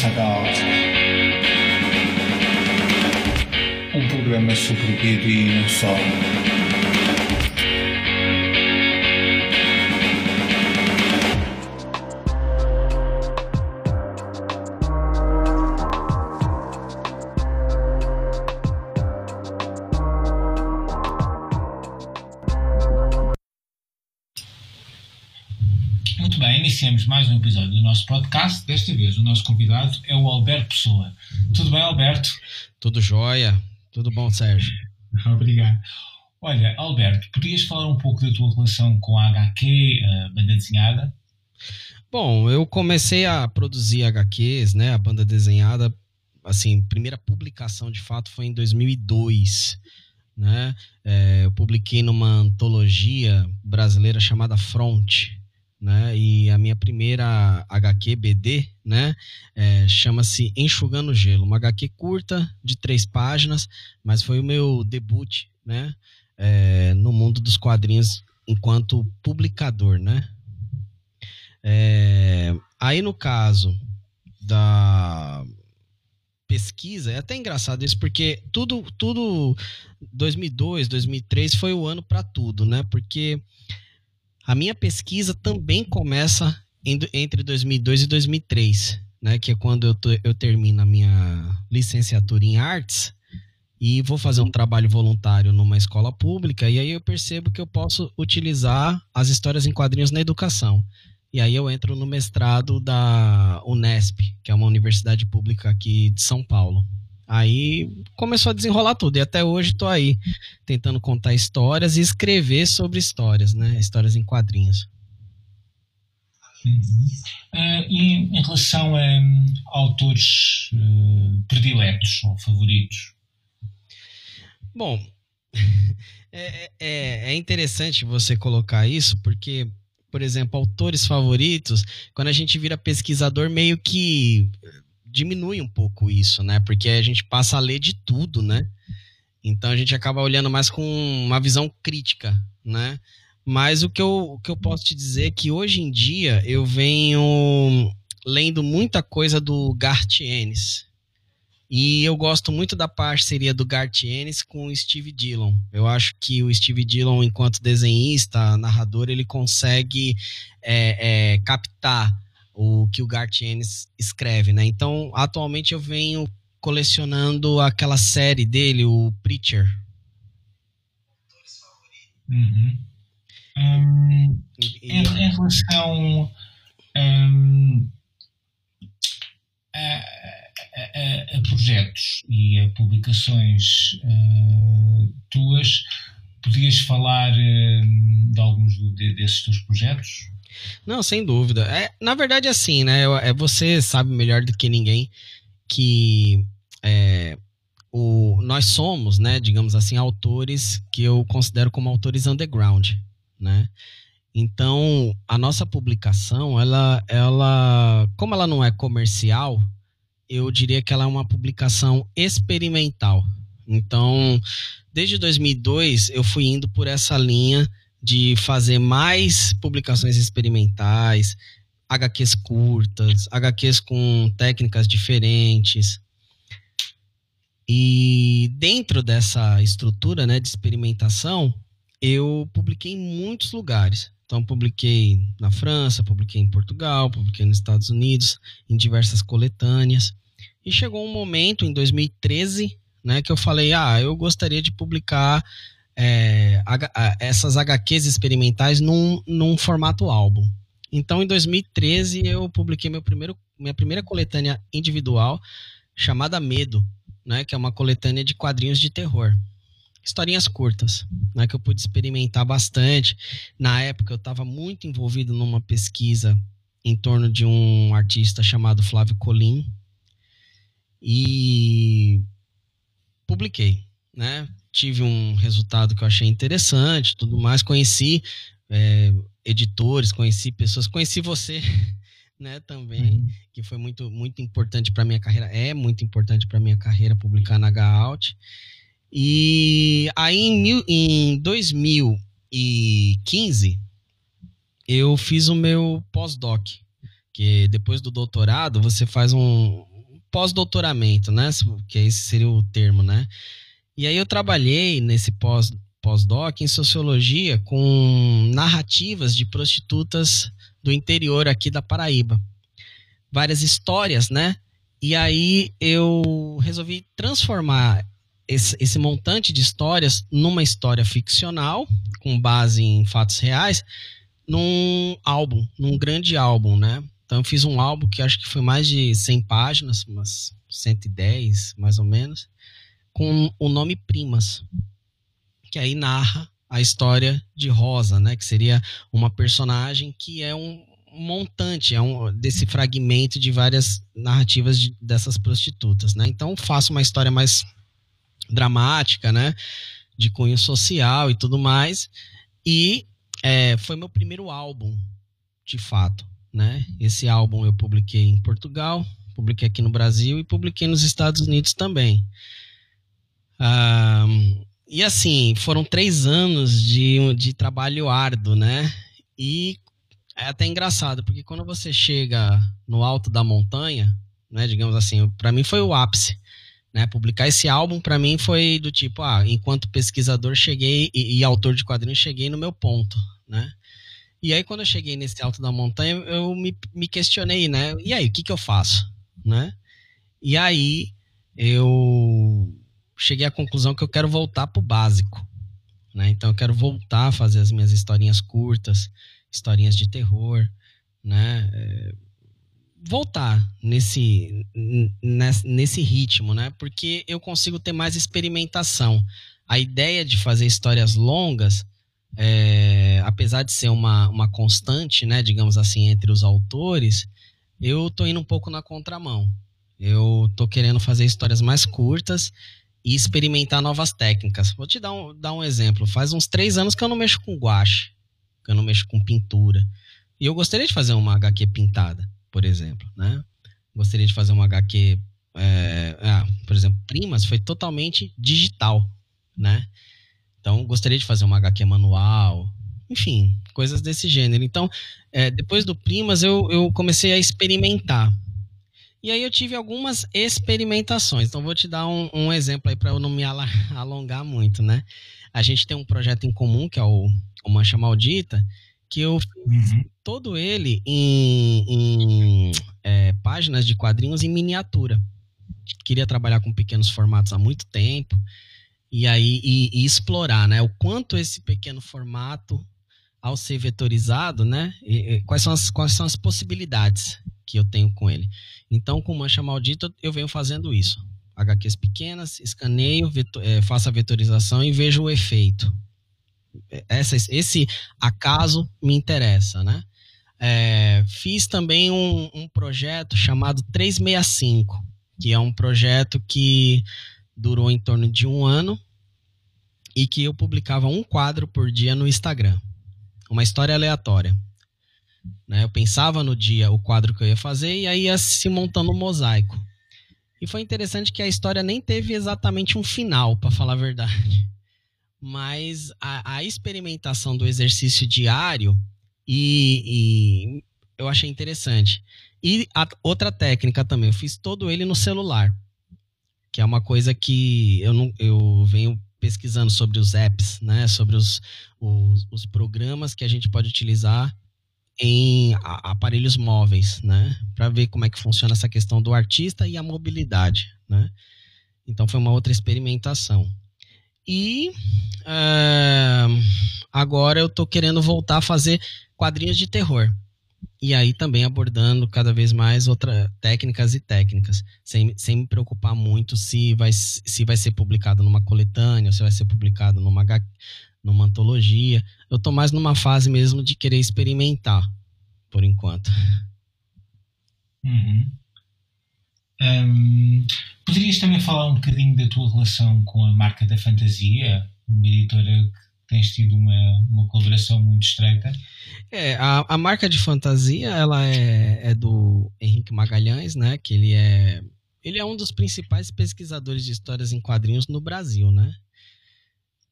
Sagal. Um programa sobre o BD e não só. Muito bem, iniciamos mais um episódio do nosso podcast. Nosso convidado é o Alberto Pessoa. Tudo bem, Alberto? Tudo jóia. Tudo bom, Sérgio? Obrigado. Olha, Alberto, podias falar um pouco da tua relação com a HQ, a banda desenhada? Bom, eu comecei a produzir HQs, né, a banda desenhada, assim, primeira publicação de fato foi em 2002, né? É, eu publiquei numa antologia brasileira chamada Front, né? E a minha primeira HQ BD, né? É, Chama-se Enxugando Gelo, uma HQ curta de três páginas, mas foi o meu debut, né? É, no mundo dos quadrinhos enquanto publicador, né? É, aí no caso da pesquisa, é até engraçado isso, porque tudo, tudo 2002, 2003 foi o ano para tudo, né? Porque a minha pesquisa também começa entre 2002 e 2003, né? Que é quando eu, eu termino a minha licenciatura em artes e vou fazer um trabalho voluntário numa escola pública e aí eu percebo que eu posso utilizar as histórias em quadrinhos na educação. E aí eu entro no mestrado da Unesp, que é uma universidade pública aqui de São Paulo. Aí começou a desenrolar tudo e até hoje estou aí tentando contar histórias e escrever sobre histórias, né? Histórias em quadrinhos. Uhum. Uh, e em relação a um, autores uh, prediletos ou favoritos? Bom, é, é, é interessante você colocar isso porque por exemplo, autores favoritos, quando a gente vira pesquisador, meio que diminui um pouco isso, né? Porque a gente passa a ler de tudo, né? Então a gente acaba olhando mais com uma visão crítica, né? Mas o que eu, o que eu posso te dizer é que hoje em dia eu venho lendo muita coisa do Garth Ennis. E eu gosto muito da parceria do Garth Ennis com o Steve Dillon. Eu acho que o Steve Dillon, enquanto desenhista, narrador, ele consegue é, é, captar o que o Garth Ennis escreve, né? Então, atualmente eu venho colecionando aquela série dele, o Preacher. Uhum. Um, em, em, relação um, a, a, a, projetos e a publicações uh, tuas, podias falar uh, de alguns de, desses teus projetos? Não, sem dúvida. É, na verdade, é assim, né? É, você sabe melhor do que ninguém que é, o, nós somos, né, digamos assim, autores que eu considero como autores underground, né? Então, a nossa publicação, ela, ela, como ela não é comercial, eu diria que ela é uma publicação experimental. Então, desde 2002, eu fui indo por essa linha de fazer mais publicações experimentais, HQs curtas, HQs com técnicas diferentes. E dentro dessa estrutura né, de experimentação, eu publiquei em muitos lugares. Então, publiquei na França, publiquei em Portugal, publiquei nos Estados Unidos, em diversas coletâneas. E chegou um momento, em 2013, né, que eu falei: ah, eu gostaria de publicar é, essas HQs experimentais num, num formato álbum. Então, em 2013, eu publiquei meu primeiro, minha primeira coletânea individual, chamada Medo, né, que é uma coletânea de quadrinhos de terror. Historinhas curtas, né, que eu pude experimentar bastante. Na época, eu estava muito envolvido numa pesquisa em torno de um artista chamado Flávio Colim. E publiquei, né? Tive um resultado que eu achei interessante, tudo mais. Conheci é, editores, conheci pessoas, conheci você, né, também, uhum. que foi muito, muito importante para minha carreira. É muito importante para minha carreira publicar na H-Out. E aí em, mil, em 2015 eu fiz o meu pós-doc, que depois do doutorado você faz um, pós-doutoramento, né? Que esse seria o termo, né? E aí eu trabalhei nesse pós pós-doc em sociologia com narrativas de prostitutas do interior aqui da Paraíba. Várias histórias, né? E aí eu resolvi transformar esse, esse, montante de histórias numa história ficcional, com base em fatos reais, num álbum, num grande álbum, né? Então eu fiz um álbum que acho que foi mais de 100 páginas, umas 110 mais ou menos, com o nome Primas, que aí narra a história de Rosa, né? Que seria uma personagem que é um montante, é um desse fragmento de várias narrativas de, dessas prostitutas, né? Então faço uma história mais dramática, né? De cunho social e tudo mais. E é, foi meu primeiro álbum, de fato, né? Esse álbum eu publiquei em Portugal, publiquei aqui no Brasil e publiquei nos Estados Unidos também. E assim, foram três anos de, de trabalho árduo, né? E é até engraçado, porque quando você chega no alto da montanha, né, digamos assim, para mim foi o ápice. Né, publicar esse álbum para mim foi do tipo, ah, enquanto pesquisador cheguei e, e, autor de quadrinhos cheguei no meu ponto, né? E aí quando eu cheguei nesse alto da montanha, eu me, me questionei, né? E aí, o que que eu faço, né? E aí eu cheguei à conclusão que eu quero voltar pro básico, né? Então eu quero voltar a fazer as minhas historinhas curtas, historinhas de terror, né? É, voltar nesse, nesse ritmo, né? Porque eu consigo ter mais experimentação. A ideia de fazer histórias longas, é, apesar de ser uma, uma constante, né, digamos assim, entre os autores, eu tô indo um pouco na contramão. Eu tô querendo fazer histórias mais curtas e experimentar novas técnicas. Vou te dar um, dar um exemplo. Faz uns três anos que eu não mexo com guache, que eu não mexo com pintura. E eu gostaria de fazer uma HQ pintada por exemplo, né? Gostaria de fazer uma HQ, é, ah, por exemplo, Primas foi totalmente digital, né? Então, gostaria de fazer uma HQ manual, enfim, coisas desse gênero. Então, é, depois do Primas, eu, eu comecei a experimentar. E aí eu tive algumas experimentações. Então, vou te dar um, um exemplo aí para eu não me alongar muito, né? A gente tem um projeto em comum, que é o, o Mancha Maldita, que eu fiz uhum. todo ele em, em é, páginas de quadrinhos em miniatura. Queria trabalhar com pequenos formatos há muito tempo e aí e, e explorar, né, o quanto esse pequeno formato ao ser vetorizado, né, e, e, quais são as quais são as possibilidades que eu tenho com ele. Então, com Mancha Maldita eu venho fazendo isso. HQs pequenas, escaneio, vetor, é, faço a vetorização e vejo o efeito essa, esse acaso me interessa, né? É, fiz também um, um, projeto chamado 365, que é um projeto que durou em torno de um ano e que eu publicava um quadro por dia no Instagram, uma história aleatória. Né? Eu pensava no dia o quadro que eu ia fazer e aí ia se montando um mosaico. E foi interessante que a história nem teve exatamente um final, para falar a verdade mas a, a experimentação do exercício diário e, e, eu achei interessante. E outra técnica também, eu fiz todo ele no celular, que é uma coisa que eu, não, eu venho pesquisando sobre os apps, né, sobre os, os, os programas que a gente pode utilizar em aparelhos móveis, né, para ver como é que funciona essa questão do artista e a mobilidade, né. Então foi uma outra experimentação. E uh, agora eu tô querendo voltar a fazer quadrinhos de terror. E aí também abordando cada vez mais outras técnicas e técnicas, sem, sem me preocupar muito se vai, se vai ser publicado numa coletânea, ou se vai ser publicado numa, numa antologia. Eu tô mais numa fase mesmo de querer experimentar, por enquanto. Uhum. Um, poderias também falar um bocadinho da tua relação com a marca da fantasia, uma editora que tens tido uma, uma colaboração muito estreita? É, a, a marca de fantasia, ela é, é do Henrique Magalhães, né? Que ele é, ele é um dos principais pesquisadores de histórias em quadrinhos no Brasil, né?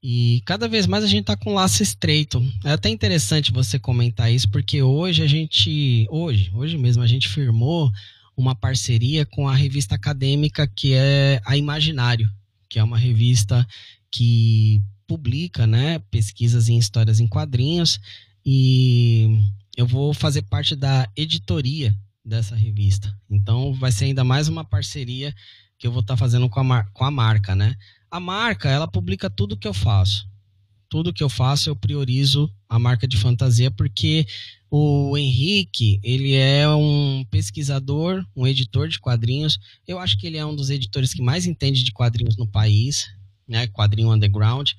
E cada vez mais a gente está com um laço estreito. É até interessante você comentar isso, porque hoje a gente. Hoje, hoje mesmo, a gente firmou uma parceria com a revista acadêmica que é a Imaginário, que é uma revista que publica né, pesquisas em histórias em quadrinhos e eu vou fazer parte da editoria dessa revista. Então vai ser ainda mais uma parceria que eu vou estar tá fazendo com a, com a marca, né? A marca, ela publica tudo que eu faço. Tudo que eu faço, eu priorizo a marca de fantasia, porque o Henrique, ele é um pesquisador, um editor de quadrinhos. Eu acho que ele é um dos editores que mais entende de quadrinhos no país, né? Quadrinho underground.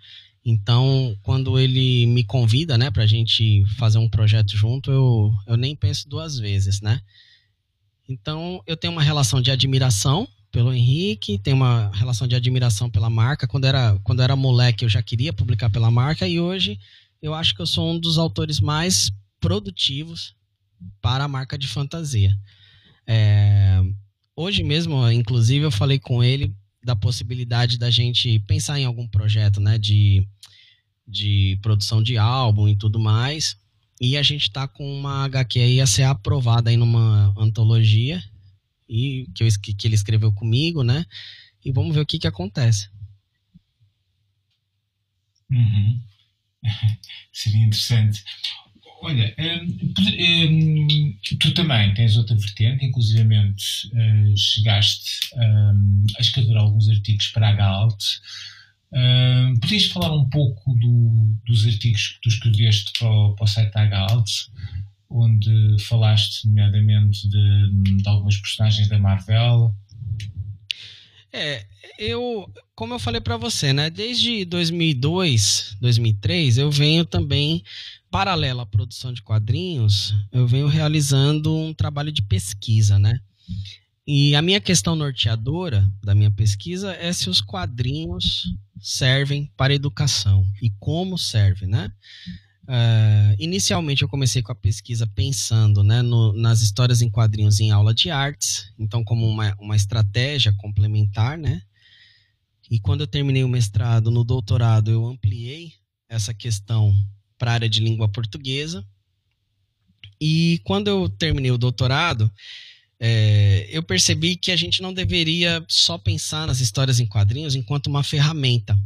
Então, quando ele me convida, né, a gente fazer um projeto junto, eu, eu nem penso duas vezes, né? Então, eu tenho uma relação de admiração pelo Henrique, tenho uma relação de admiração pela marca. Quando era, quando era moleque, eu já queria publicar pela marca e hoje eu acho que eu sou um dos autores mais produtivos para a marca de fantasia. É, hoje mesmo, inclusive, eu falei com ele da possibilidade da gente pensar em algum projeto, né, de, de produção de álbum e tudo mais. E a gente está com uma HQ aí a ser aprovada aí numa antologia e que, eu, que ele escreveu comigo, né? E vamos ver o que, que acontece. Uhum. Seria interessante. Olha, hum, hum, tu também tens outra vertente, inclusivamente uh, chegaste um, a escrever alguns artigos para a Galt. Uh, podias falar um pouco do, dos artigos que tu escreveste para o, para o site da Galt, onde falaste, nomeadamente, de, de algumas personagens da Marvel. É, eu, como eu falei para você, né, desde 2002, 2003, eu venho também paralelo à produção de quadrinhos, eu venho realizando um trabalho de pesquisa, né? E a minha questão norteadora da minha pesquisa é se os quadrinhos servem para educação e como serve, né? Uh, inicialmente eu comecei com a pesquisa pensando né, no, nas histórias em quadrinhos em aula de artes, então como uma, uma estratégia complementar, né? E quando eu terminei o mestrado, no doutorado, eu ampliei essa questão para a área de língua portuguesa. E quando eu terminei o doutorado, é, eu percebi que a gente não deveria só pensar nas histórias em quadrinhos enquanto uma ferramenta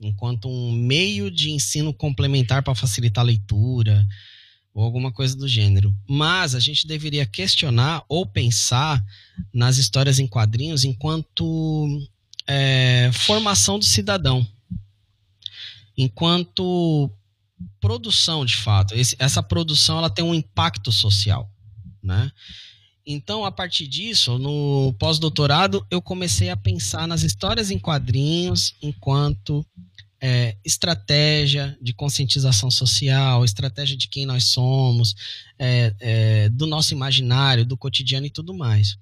enquanto um meio de ensino complementar para facilitar a leitura ou alguma coisa do gênero. Mas a gente deveria questionar ou pensar nas histórias em quadrinhos enquanto é, formação do cidadão, enquanto produção de fato. Esse, essa produção ela tem um impacto social, né? Então, a partir disso, no pós-doutorado, eu comecei a pensar nas histórias em quadrinhos enquanto é, estratégia de conscientização social, estratégia de quem nós somos, é, é, do nosso imaginário, do cotidiano e tudo mais.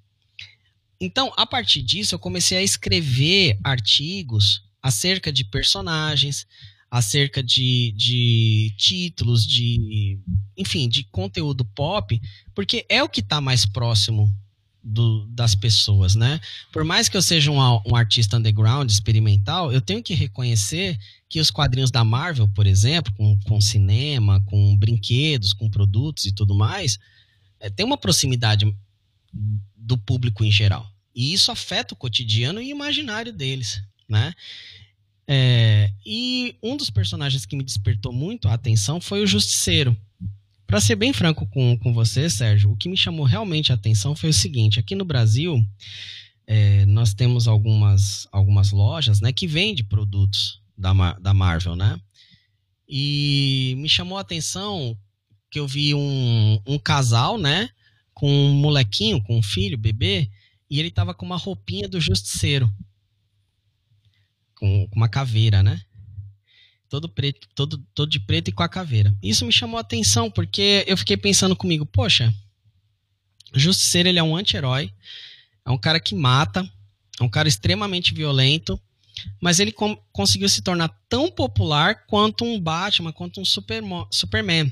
Então, a partir disso, eu comecei a escrever artigos acerca de personagens, acerca de, de títulos, de enfim, de conteúdo pop, porque é o que está mais próximo do, das pessoas, né? Por mais que eu seja um, um, artista underground, experimental, eu tenho que reconhecer que os quadrinhos da Marvel, por exemplo, com, com cinema, com brinquedos, com produtos e tudo mais, é, tem uma proximidade do público em geral. E isso afeta o cotidiano e imaginário deles, né? É, e um dos personagens que me despertou muito a atenção foi o Justiceiro. Para ser bem franco com, com você, Sérgio, o que me chamou realmente a atenção foi o seguinte: aqui no Brasil, é, nós temos algumas, algumas lojas né, que vendem produtos da, da Marvel, né? E me chamou a atenção que eu vi um, um casal, né? Com um molequinho, com um filho, bebê, e ele tava com uma roupinha do Justiceiro. Com, uma caveira, né? todo preto, todo, todo de preto e com a caveira. Isso me chamou a atenção porque eu fiquei pensando comigo, poxa, Justiceiro ele é um anti-herói, é um cara que mata, é um cara extremamente violento, mas ele conseguiu se tornar tão popular quanto um Batman, quanto um Superman.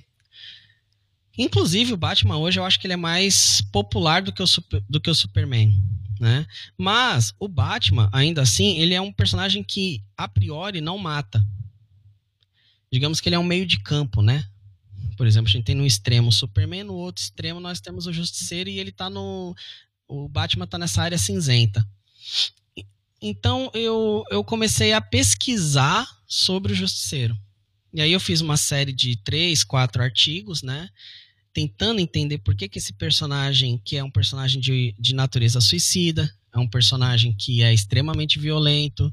Inclusive o Batman hoje eu acho que ele é mais popular do que o, do que o Superman. Né? Mas o Batman, ainda assim, ele é um personagem que a priori não mata digamos que ele é um meio de campo, né? Por exemplo, a gente tem no extremo o Superman, no outro extremo nós temos o Justiceiro e ele tá no, o Batman tá nessa área cinzenta. Então eu, eu comecei a pesquisar sobre o Justiceiro. E aí eu fiz uma série de três, quatro artigos, né? Tentando entender por que, que esse personagem, que é um personagem de, de natureza suicida, é um personagem que é extremamente violento,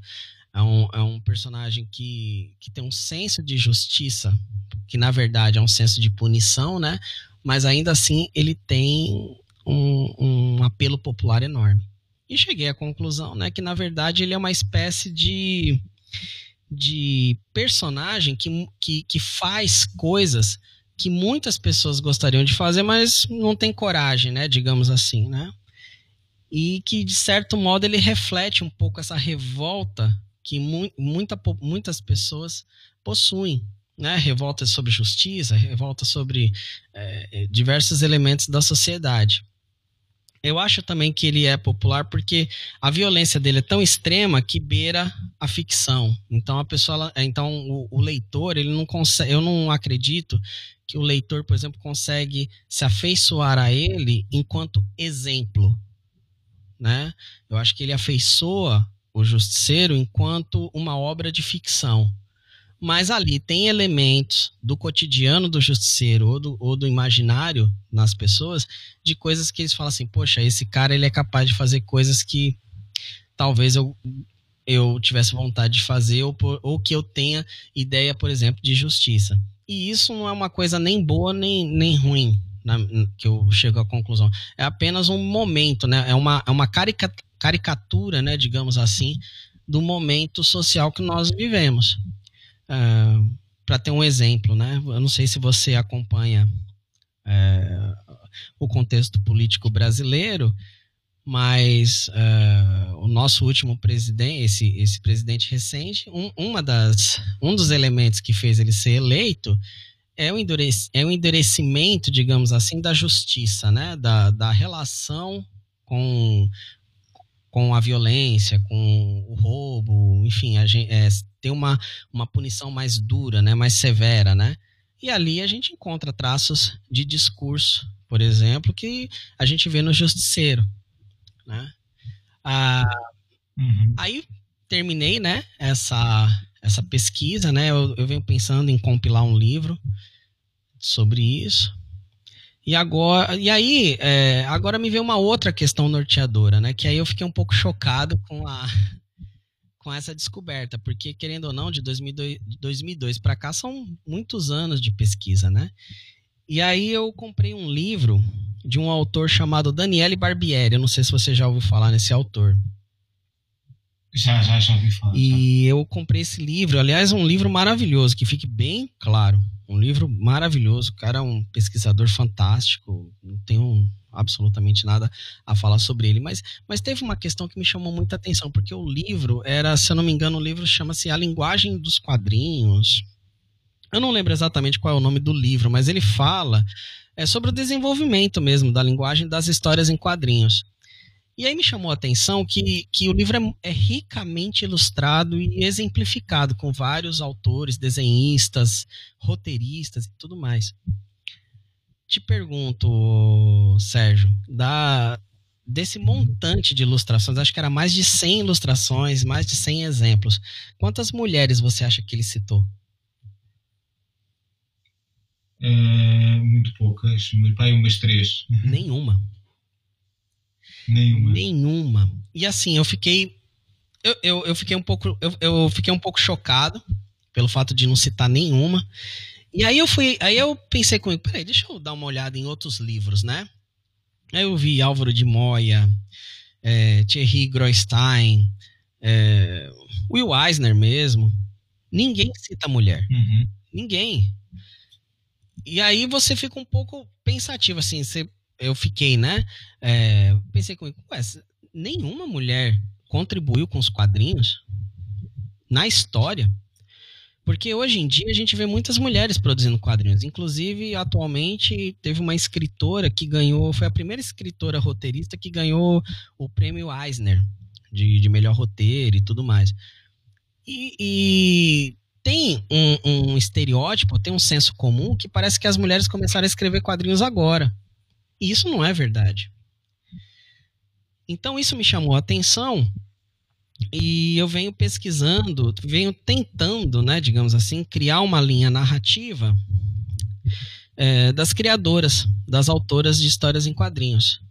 é um, é um personagem que, que tem um senso de justiça, que na verdade é um senso de punição, né? Mas ainda assim ele tem um, um apelo popular enorme. E cheguei à conclusão, né, que na verdade ele é uma espécie de, de personagem que, que, que faz coisas que muitas pessoas gostariam de fazer, mas não tem coragem, né, digamos assim, né? E que de certo modo ele reflete um pouco essa revolta que mu muita, muitas pessoas possuem, né? Revolta sobre justiça, revolta sobre é, diversos elementos da sociedade. Eu acho também que ele é popular porque a violência dele é tão extrema que beira a ficção. Então a pessoa, então o, o, leitor, ele não consegue, eu não acredito que o leitor, por exemplo, consegue se afeiçoar a ele enquanto exemplo, né? Eu acho que ele afeiçoa o Justiceiro enquanto uma obra de ficção mas ali tem elementos do cotidiano do justiceiro ou do, ou do imaginário nas pessoas de coisas que eles falam assim, poxa, esse cara ele é capaz de fazer coisas que talvez eu, eu tivesse vontade de fazer ou, ou que eu tenha ideia, por exemplo, de justiça. E isso não é uma coisa nem boa nem, nem ruim, na, que eu chego à conclusão. É apenas um momento, né? É uma, é uma caricatura, né, digamos assim, do momento social que nós vivemos. Uh, ah, para ter um exemplo, né? Eu não sei se você acompanha é, o contexto político brasileiro, mas uh, o nosso último presidente, esse, esse presidente recente, um, uma das, um dos elementos que fez ele ser eleito é o, endurec é o endurecimento, digamos assim, da justiça, né? da, da relação com, com a violência, com o roubo, enfim, a gente, é, tem uma, uma punição mais dura, né, mais severa, né? E ali a gente encontra traços de discurso, por exemplo, que a gente vê no Justiceiro, né? Ah, uhum. Aí terminei, né, essa, essa pesquisa, né? Eu, eu venho pensando em compilar um livro sobre isso. E agora, e aí, é, agora me veio uma outra questão norteadora, né? Que aí eu fiquei um pouco chocado com a com essa descoberta, porque querendo ou não, de 2002, 2002 para cá são muitos anos de pesquisa, né? E aí eu comprei um livro de um autor chamado Daniele Barbieri. Eu não sei se você já ouviu falar nesse autor. Já, já, já ouvi falar. E eu comprei esse livro, aliás, um livro maravilhoso, que fique bem claro. Um livro maravilhoso. O cara é um pesquisador fantástico. Não tenho absolutamente nada a falar sobre ele. Mas, mas teve uma questão que me chamou muita atenção, porque o livro era, se eu não me engano, o livro chama-se A Linguagem dos Quadrinhos. Eu não lembro exatamente qual é o nome do livro, mas ele fala é, sobre o desenvolvimento mesmo da linguagem das histórias em quadrinhos. E aí me chamou a atenção que, que o livro é, é, ricamente ilustrado e exemplificado com vários autores, desenhistas, roteiristas e tudo mais. Te pergunto, Sérgio, da, desse montante de ilustrações, acho que era mais de 100 ilustrações, mais de 100 exemplos. Quantas mulheres você acha que ele citou? É, muito poucas, pai umas três. Nenhuma. Nenhuma. Nenhuma. E assim, eu fiquei. Eu, eu, eu fiquei um pouco. Eu, eu fiquei um pouco chocado pelo fato de não citar nenhuma. E aí eu fui. Aí eu pensei comigo, peraí, deixa eu dar uma olhada em outros livros, né? Aí eu vi Álvaro de Moya, é, Thierry Grostein, é, Will Eisner mesmo. Ninguém cita mulher. Uhum. Ninguém. E aí você fica um pouco pensativo, assim, você eu fiquei, né? É, pensei comigo, ué, nenhuma mulher contribuiu com os quadrinhos na história. Porque hoje em dia a gente vê muitas mulheres produzindo quadrinhos. Inclusive, atualmente, teve uma escritora que ganhou, foi a primeira escritora roteirista que ganhou o prêmio Eisner de, de melhor roteiro e tudo mais. E, e tem um, um estereótipo, tem um senso comum que parece que as mulheres começaram a escrever quadrinhos agora. E isso não é verdade. Então isso me chamou a atenção e eu venho pesquisando, venho tentando, né, digamos assim, criar uma linha narrativa é, das criadoras, das autoras de histórias em quadrinhos.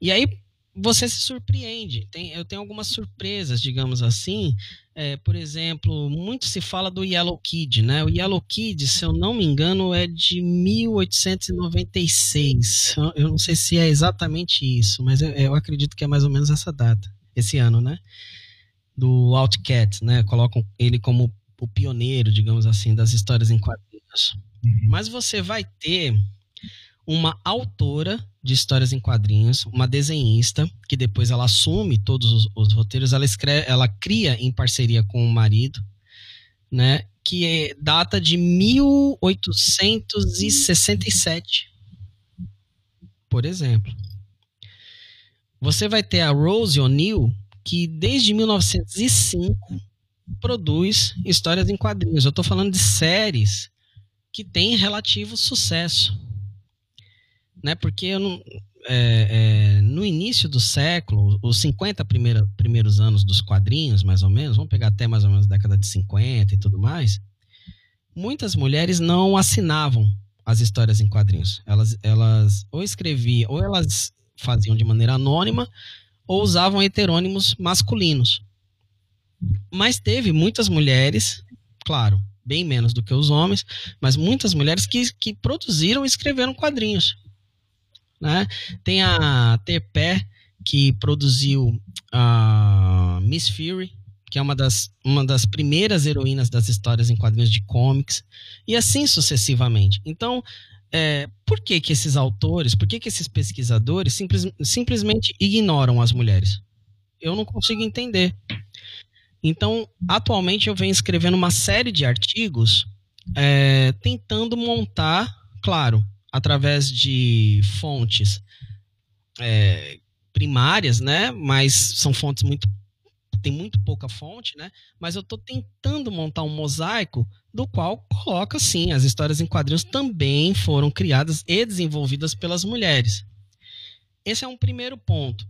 E aí você se surpreende. Tem, eu tenho algumas surpresas, digamos assim. É, por exemplo, muito se fala do Yellow Kid, né? O Yellow Kid, se eu não me engano, é de 1896. Eu não sei se é exatamente isso, mas eu, eu acredito que é mais ou menos essa data, esse ano, né? Do Outcat, né? Colocam ele como o pioneiro, digamos assim, das histórias em quadrinhos. Uhum. Mas você vai ter uma autora de histórias em quadrinhos, uma desenhista, que depois ela assume todos os, os roteiros, ela, escreve, ela cria em parceria com o marido, né? Que é, data de 1867, por exemplo. Você vai ter a Rose O'Neill, que desde 1905 produz histórias em quadrinhos. Eu estou falando de séries que têm relativo sucesso né? Porque não, é, é, no início do século, os 50 primeira, primeiros anos dos quadrinhos, mais ou menos, vamos pegar até mais ou menos década de 50 e tudo mais, muitas mulheres não assinavam as histórias em quadrinhos. Elas, elas ou escreviam, ou elas faziam de maneira anônima, ou usavam heterônimos masculinos. Mas teve muitas mulheres, claro, bem menos do que os homens, mas muitas mulheres que, que produziram e escreveram quadrinhos. Né? Tem a Terpé, que produziu a Miss Fury, que é uma das, uma das primeiras heroínas das histórias em quadrinhos de comics, e assim sucessivamente. Então, é, por que, que esses autores, por que, que esses pesquisadores simples, simplesmente ignoram as mulheres? Eu não consigo entender. Então, atualmente eu venho escrevendo uma série de artigos é, tentando montar, claro, através de fontes é, primárias, né? Mas são fontes muito tem muito pouca fonte, né? Mas eu estou tentando montar um mosaico do qual coloca sim as histórias em quadrinhos também foram criadas e desenvolvidas pelas mulheres. Esse é um primeiro ponto.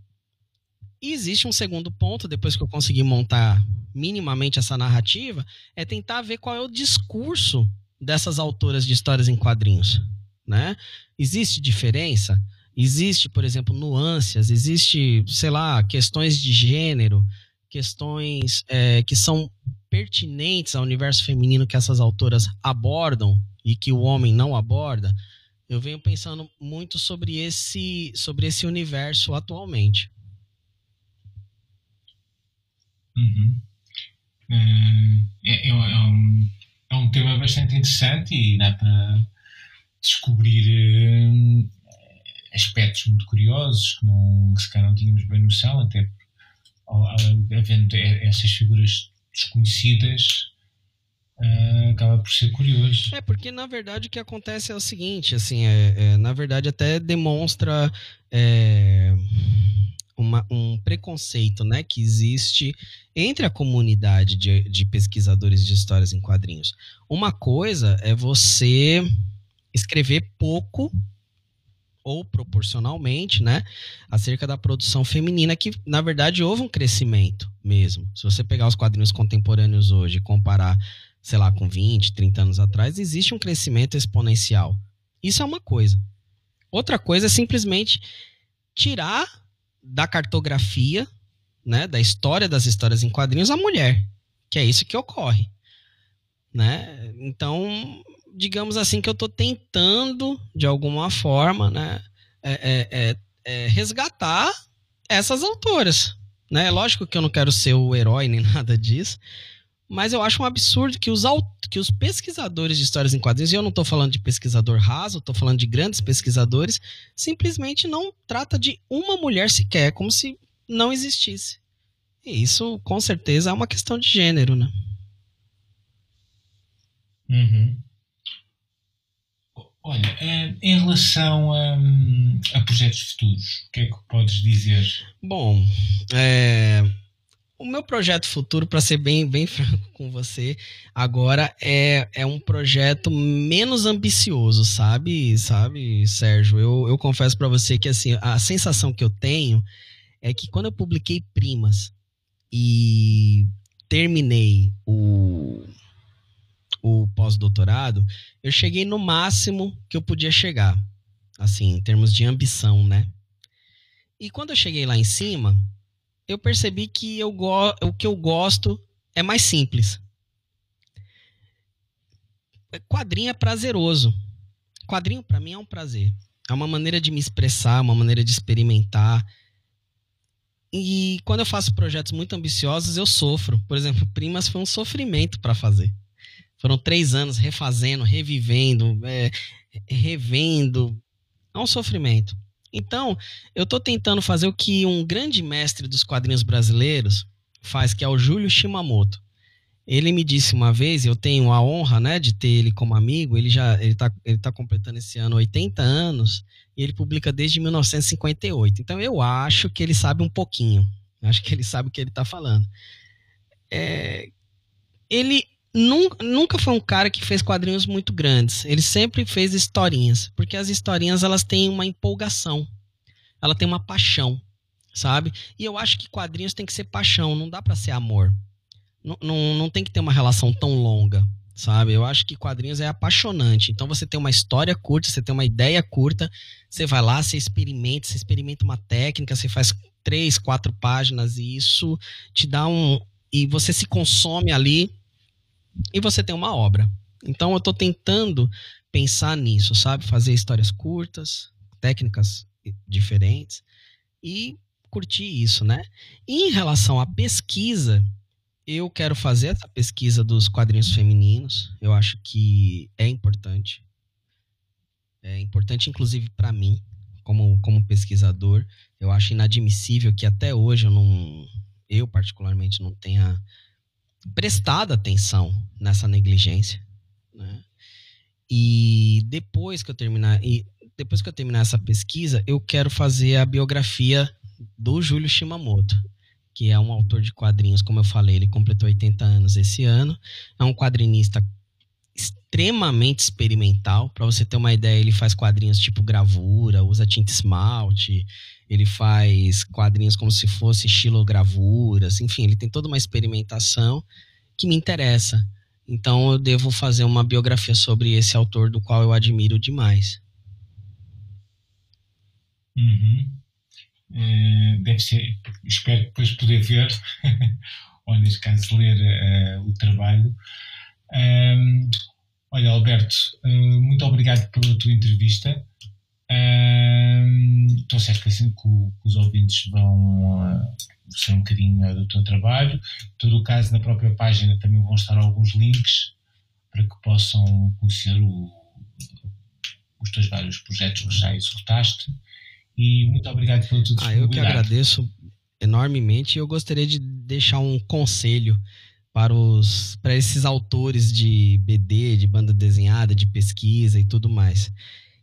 E existe um segundo ponto, depois que eu conseguir montar minimamente essa narrativa, é tentar ver qual é o discurso dessas autoras de histórias em quadrinhos né? Existe diferença? Existe, por exemplo, nuances, existe, sei lá, questões de gênero, questões é, que são pertinentes ao universo feminino que essas autoras abordam e que o homem não aborda. Eu venho pensando muito sobre esse, sobre esse universo atualmente. Uhum. É, é, é, um, é um tema bastante interessante e dá para descobrir uh, aspectos muito curiosos que, não, que se calhar não tínhamos bem noção, até havendo essas figuras desconhecidas, Uh, acaba por ser curioso. É, porque na verdade o que acontece é o seguinte, assim, é, é na verdade até demonstra é, uma, um preconceito, né, que existe entre a comunidade de, de pesquisadores de histórias em quadrinhos. Uma coisa é você escrever pouco ou proporcionalmente, né, acerca da produção feminina, que na verdade houve um crescimento mesmo. Se você pegar os quadrinhos contemporâneos hoje e comparar, sei lá, com 20, 30 anos atrás, existe um crescimento exponencial. Isso é uma coisa. Outra coisa é simplesmente tirar da cartografia, né, da história das histórias em quadrinhos a mulher, que é isso que ocorre, né? Então, digamos assim, que eu estou tentando, de alguma forma, né, é, é, é, é, resgatar essas autoras. Né? Lógico que eu não quero ser o herói nem nada disso, mas eu acho um absurdo que os, que os pesquisadores de histórias em quadrinhos, e eu não estou falando de pesquisador raso, estou falando de grandes pesquisadores, simplesmente não trata de uma mulher sequer, como se não existisse. E isso, com certeza, é uma questão de gênero, né? Uhum. Olha, eh, em relação a, a, projetos futuros, o que é que podes dizer? Bom, é, o meu projeto futuro, para ser bem, bem franco com você, agora é, é um projeto menos ambicioso, sabe, sabe, Sérgio? Eu, eu confesso para você que assim, a sensação que eu tenho é que quando eu publiquei Primas e terminei o, o pós-doutorado, eu cheguei no máximo que eu podia chegar, assim, em termos de ambição, né? E quando eu cheguei lá em cima, eu percebi que eu o que eu gosto é mais simples. Quadrinho é prazeroso. Quadrinho para mim é um prazer. É uma maneira de me expressar, uma maneira de experimentar. E quando eu faço projetos muito ambiciosos, eu sofro. Por exemplo, Primas foi um sofrimento para fazer. Foram três anos refazendo, revivendo, é, revendo. É um sofrimento. Então, eu estou tentando fazer o que um grande mestre dos quadrinhos brasileiros faz, que é o Júlio Shimamoto. Ele me disse uma vez, eu tenho a honra, né, de ter ele como amigo. Ele já ele tá, ele tá completando esse ano 80 anos e ele publica desde 1958. Então eu acho que ele sabe um pouquinho. Acho que ele sabe o que ele está falando. É, ele nunca, foi um cara que fez quadrinhos muito grandes. Ele sempre fez historinhas, porque as historinhas elas têm uma empolgação, ela tem uma paixão, sabe? E eu acho que quadrinhos tem que ser paixão, não dá para ser amor não, não, não tem que ter uma relação tão longa, sabe? Eu acho que quadrinhos é apaixonante. Então você tem uma história curta, você tem uma ideia curta, você vai lá, você experimenta, você experimenta uma técnica, você faz três, quatro páginas e isso te dá um. E você se consome ali e você tem uma obra. Então eu estou tentando pensar nisso, sabe? Fazer histórias curtas, técnicas diferentes e curtir isso, né? E em relação à pesquisa, eu quero fazer essa pesquisa dos quadrinhos femininos. Eu acho que é importante. É importante, inclusive, para mim, como, como pesquisador. Eu acho inadmissível que até hoje eu não. Eu, particularmente, não tenha prestado atenção nessa negligência. Né? E depois que eu terminar. E depois que eu terminar essa pesquisa, eu quero fazer a biografia do Júlio Shimamoto que é um autor de quadrinhos, como eu falei, ele completou 80 anos esse ano. É um quadrinista extremamente experimental. Para você ter uma ideia, ele faz quadrinhos tipo gravura, usa tinta esmalte, ele faz quadrinhos como se fosse estilogravuras, enfim, ele tem toda uma experimentação que me interessa. Então eu devo fazer uma biografia sobre esse autor do qual eu admiro demais. Uhum. Eh, deve ser, espero depois poder ver, ou neste caso ler uh, o trabalho. Um, olha, Alberto, uh, muito obrigado pela tua entrevista. Um, estou certo que assim que, que os ouvintes vão ser um bocadinho do teu trabalho. Em todo o caso, na própria página também vão estar alguns links para que possam conhecer o, os teus vários projetos que já executaste e muito obrigado pelo tudo. Ah, eu que agradeço enormemente e eu gostaria de deixar um conselho para os para esses autores de BD, de banda desenhada, de pesquisa e tudo mais,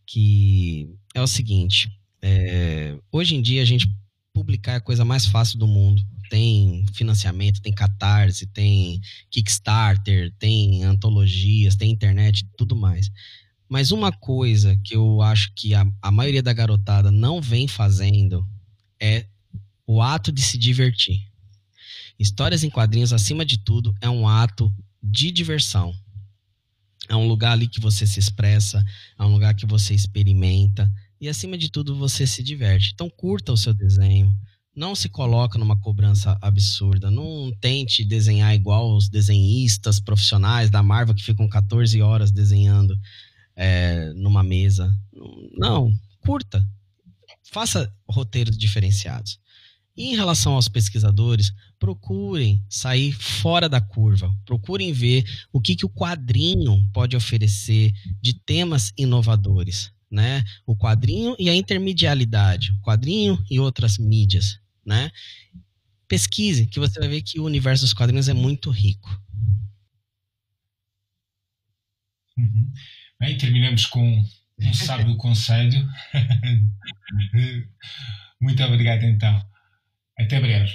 que é o seguinte: é, hoje em dia a gente publicar é a coisa mais fácil do mundo. Tem financiamento, tem Catarse, tem Kickstarter, tem antologias, tem internet, tudo mais. Mas uma coisa que eu acho que a, a maioria da garotada não vem fazendo é o ato de se divertir. Histórias em quadrinhos, acima de tudo, é um ato de diversão. É um lugar ali que você se expressa, é um lugar que você experimenta e, acima de tudo, você se diverte. Então, curta o seu desenho. Não se coloca numa cobrança absurda. Não tente desenhar igual os desenhistas profissionais da Marvel que ficam 14 horas desenhando é, numa mesa. Não, curta. Faça roteiros diferenciados. Em relação aos pesquisadores, procurem sair fora da curva. Procurem ver o que, que o quadrinho pode oferecer de temas inovadores. Né? O quadrinho e a intermedialidade, o quadrinho e outras mídias, né? Pesquise, que você vai ver que o universo dos quadrinhos é muito rico. Uhum. Bem, terminamos com um sábio conselho. Muito obrigado então. Até breve.